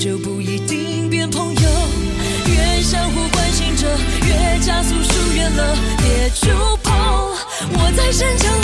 就不一定变朋友。越相互关心着，越加速疏远了。别触碰，我在深秋。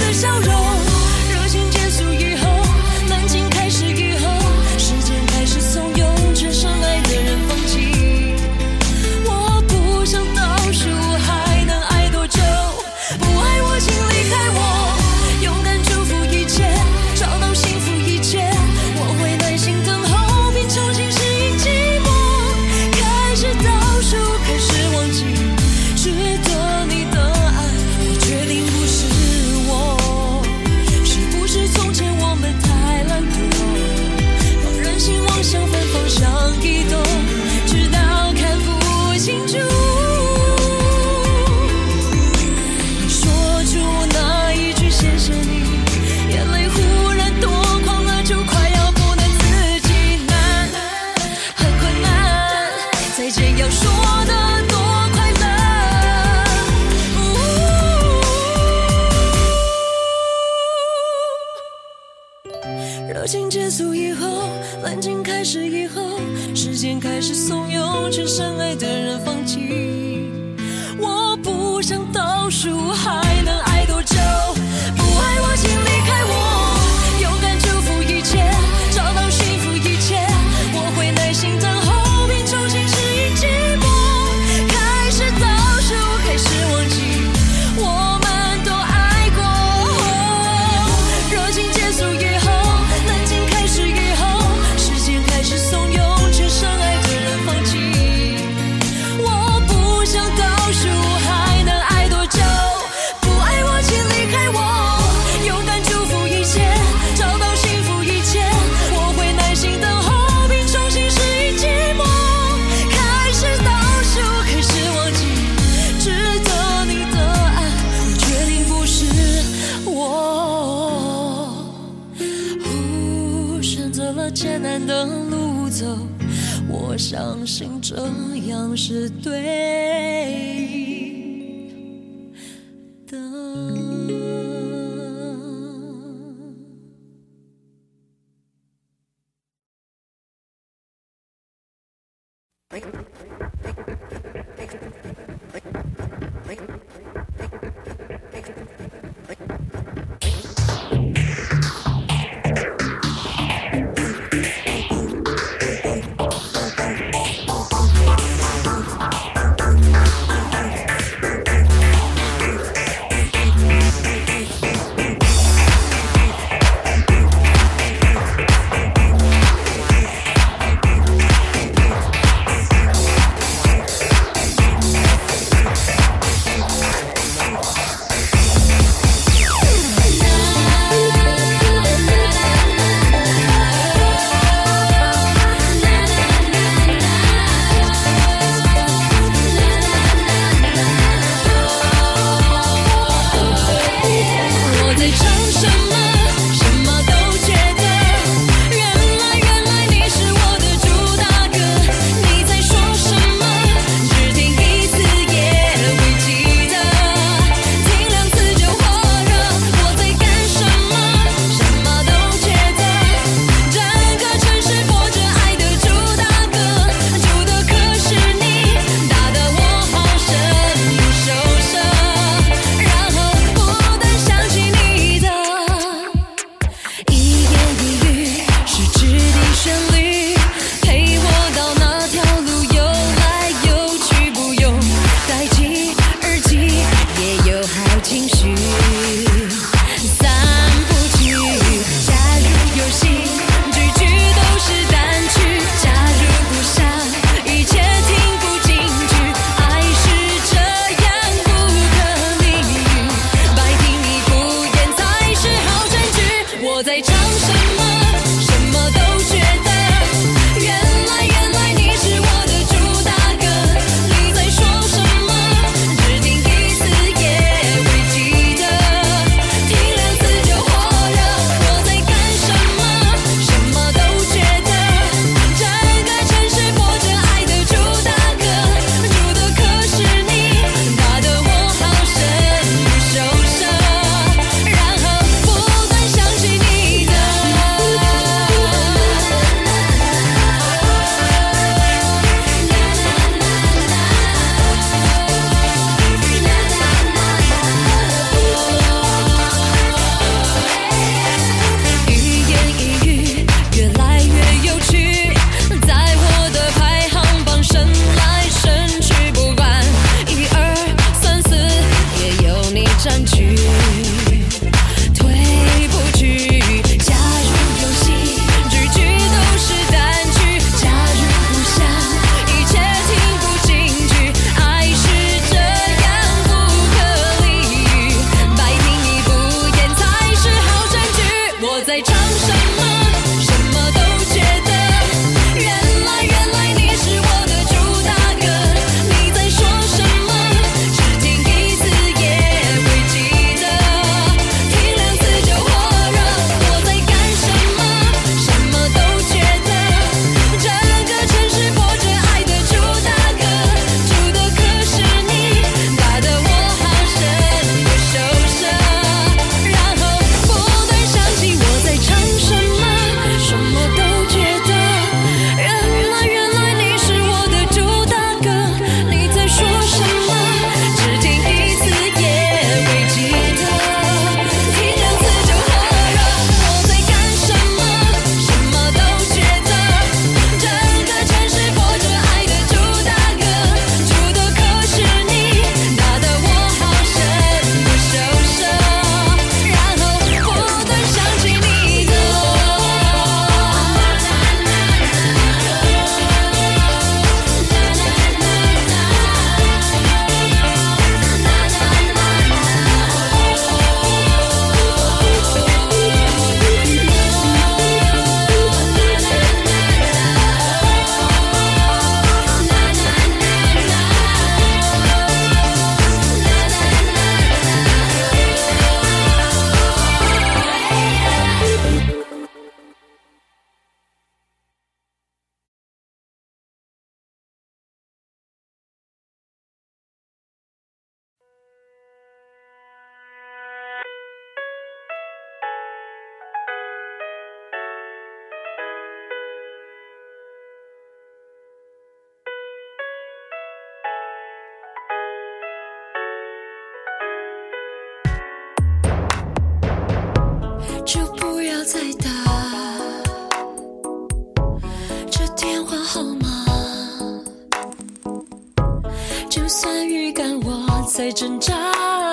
在挣扎。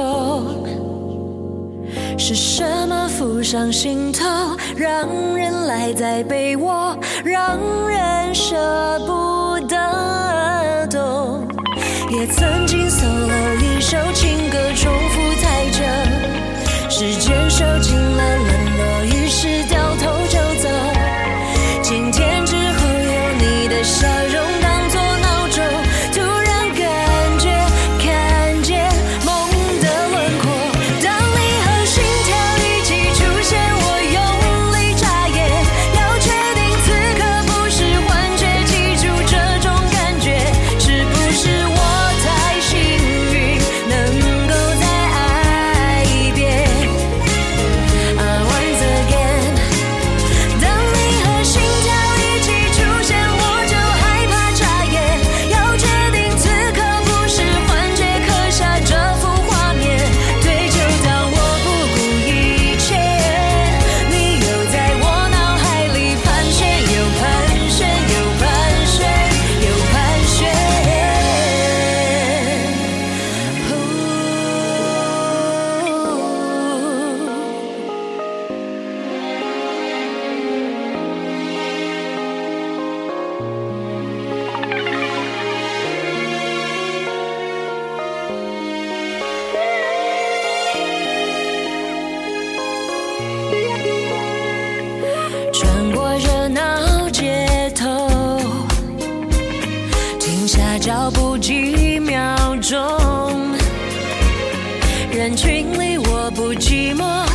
哦，是什么浮上心头，让人赖在被窝，让人舍不得。懂，也曾经搜了一首情歌，重复太久，时间收进了冷落，于是掉头。人群里我不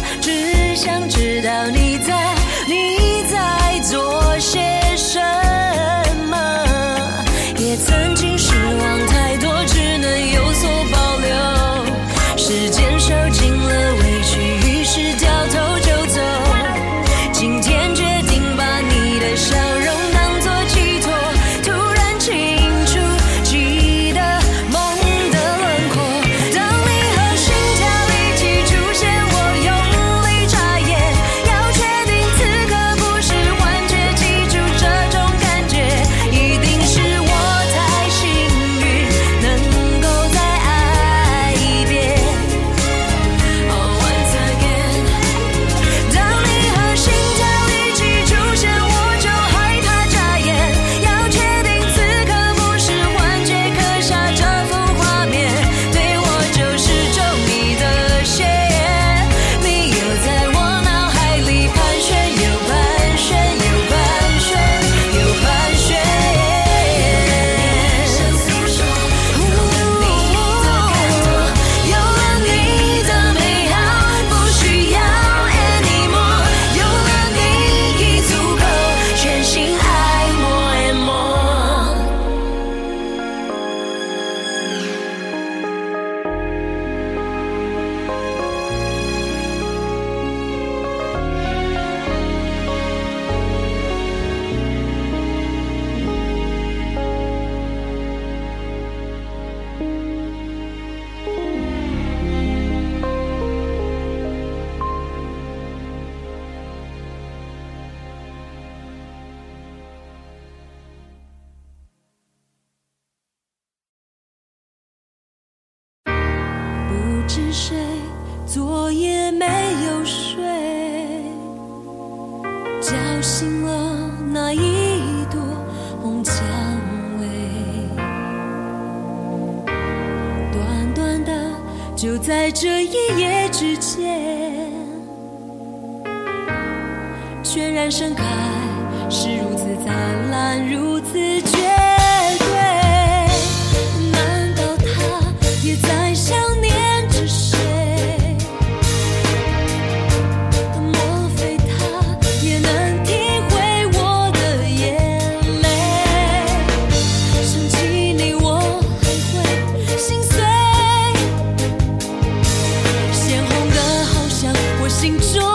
心中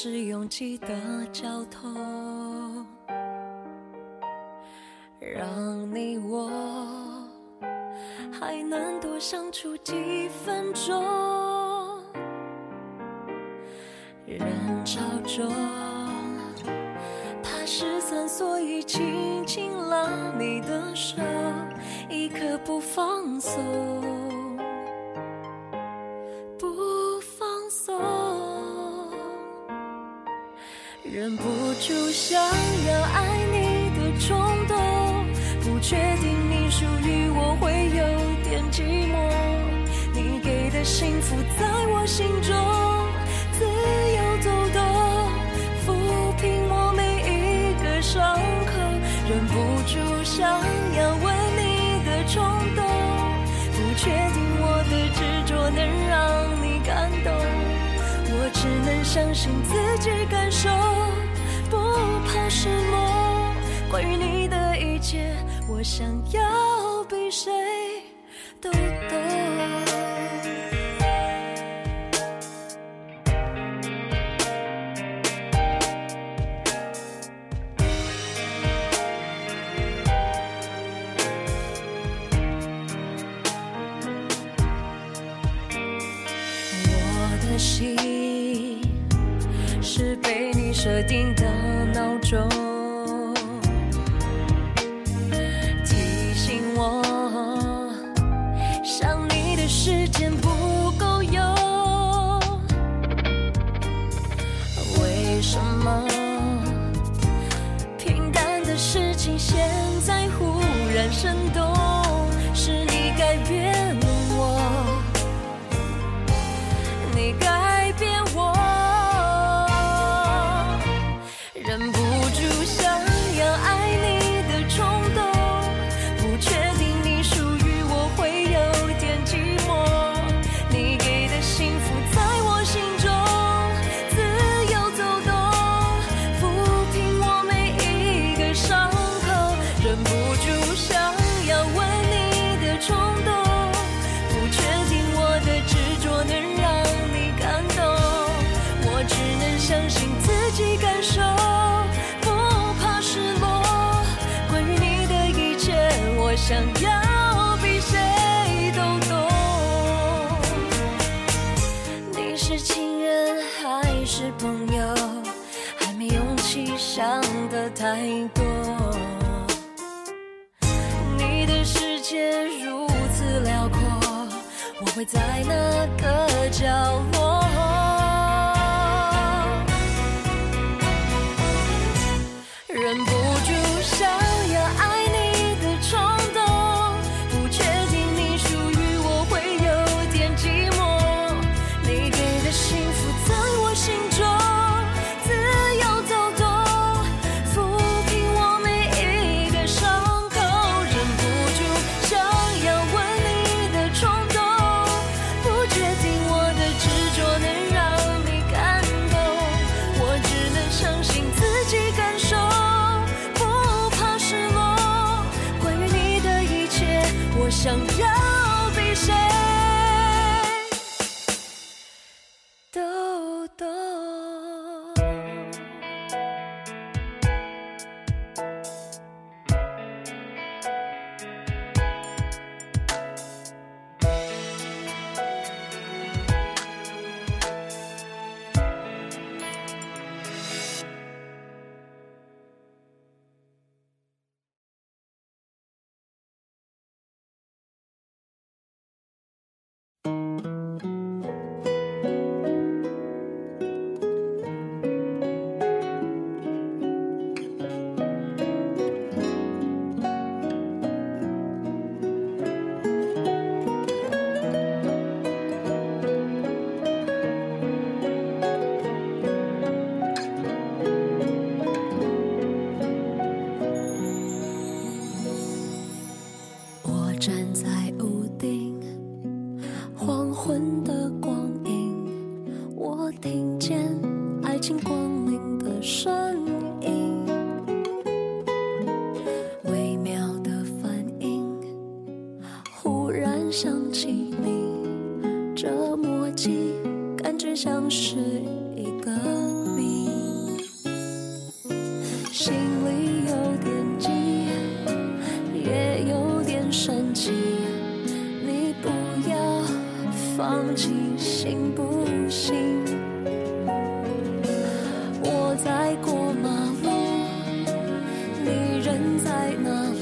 是拥挤的交通，让你我还能多相处几分钟。人潮中怕失散，所以紧紧拉你的手，一刻不放松。忍不住想要爱你的冲动不确定你属于我会有点寂寞。你给的幸福在我心中自由走动抚平我每一个伤口忍不住想要吻你的冲动只能相信自己感受不怕失落关于你的一切我想要想的太多。你的世界如此辽阔我会在那个角落人在哪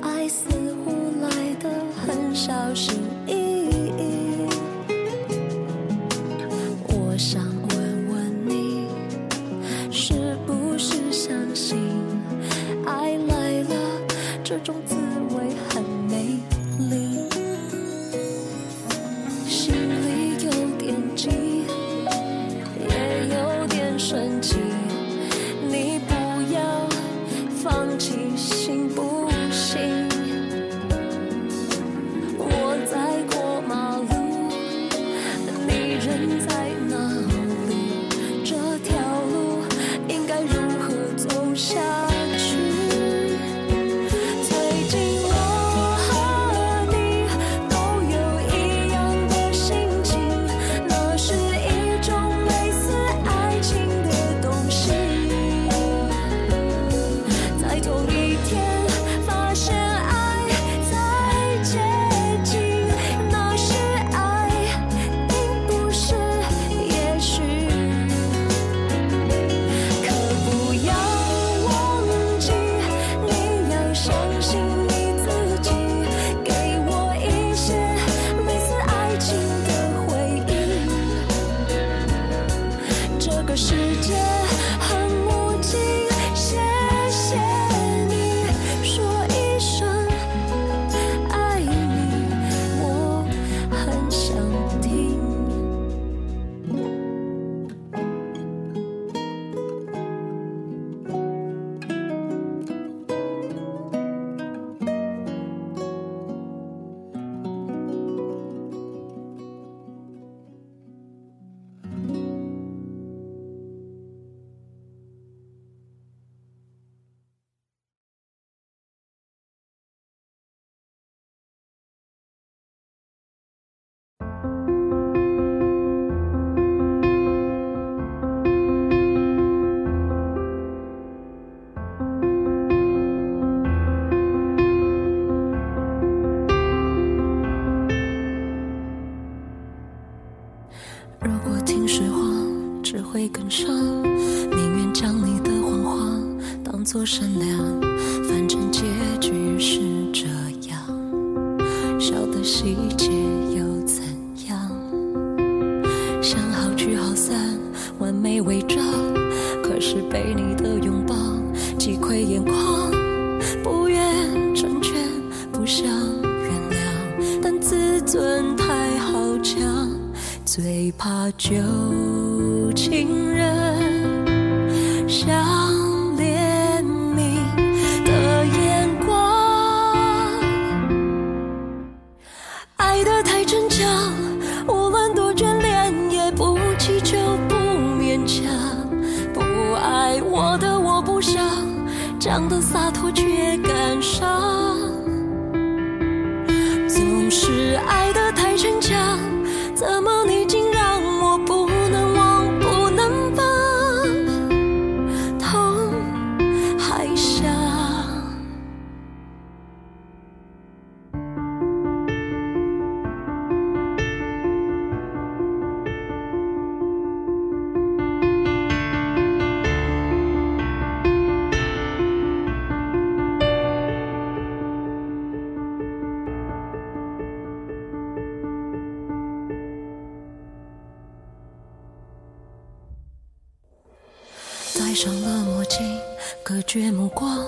爱似乎来得很小心。善良光，